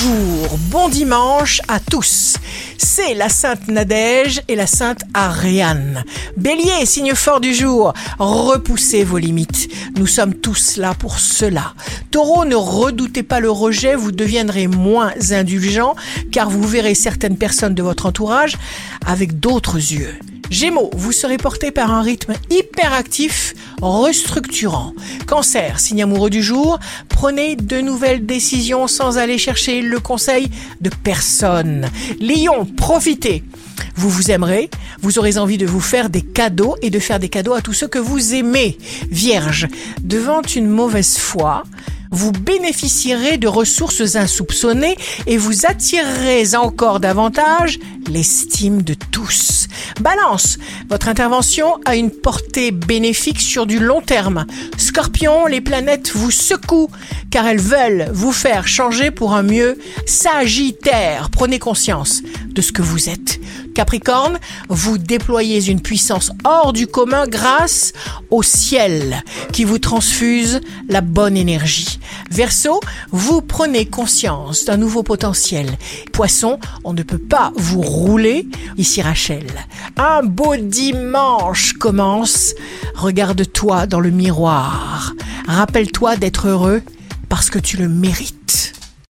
Bonjour, bon dimanche à tous. C'est la Sainte Nadège et la Sainte Ariane. Bélier, signe fort du jour, repoussez vos limites. Nous sommes tous là pour cela. Taureau, ne redoutez pas le rejet, vous deviendrez moins indulgent car vous verrez certaines personnes de votre entourage avec d'autres yeux. Gémeaux, vous serez porté par un rythme hyperactif, restructurant. Cancer, signe amoureux du jour, prenez de nouvelles décisions sans aller chercher le conseil de personne. Lion, profitez. Vous vous aimerez, vous aurez envie de vous faire des cadeaux et de faire des cadeaux à tous ceux que vous aimez. Vierge, devant une mauvaise foi, vous bénéficierez de ressources insoupçonnées et vous attirerez encore davantage l'estime de tous. Balance, votre intervention a une portée bénéfique sur du long terme. Scorpion, les planètes vous secouent car elles veulent vous faire changer pour un mieux. Sagittaire, prenez conscience de ce que vous êtes. Capricorne, vous déployez une puissance hors du commun grâce au ciel qui vous transfuse la bonne énergie. Verseau, vous prenez conscience d'un nouveau potentiel. Poisson, on ne peut pas vous rouler. Ici Rachel. Un beau dimanche commence. Regarde-toi dans le miroir. Rappelle-toi d'être heureux parce que tu le mérites.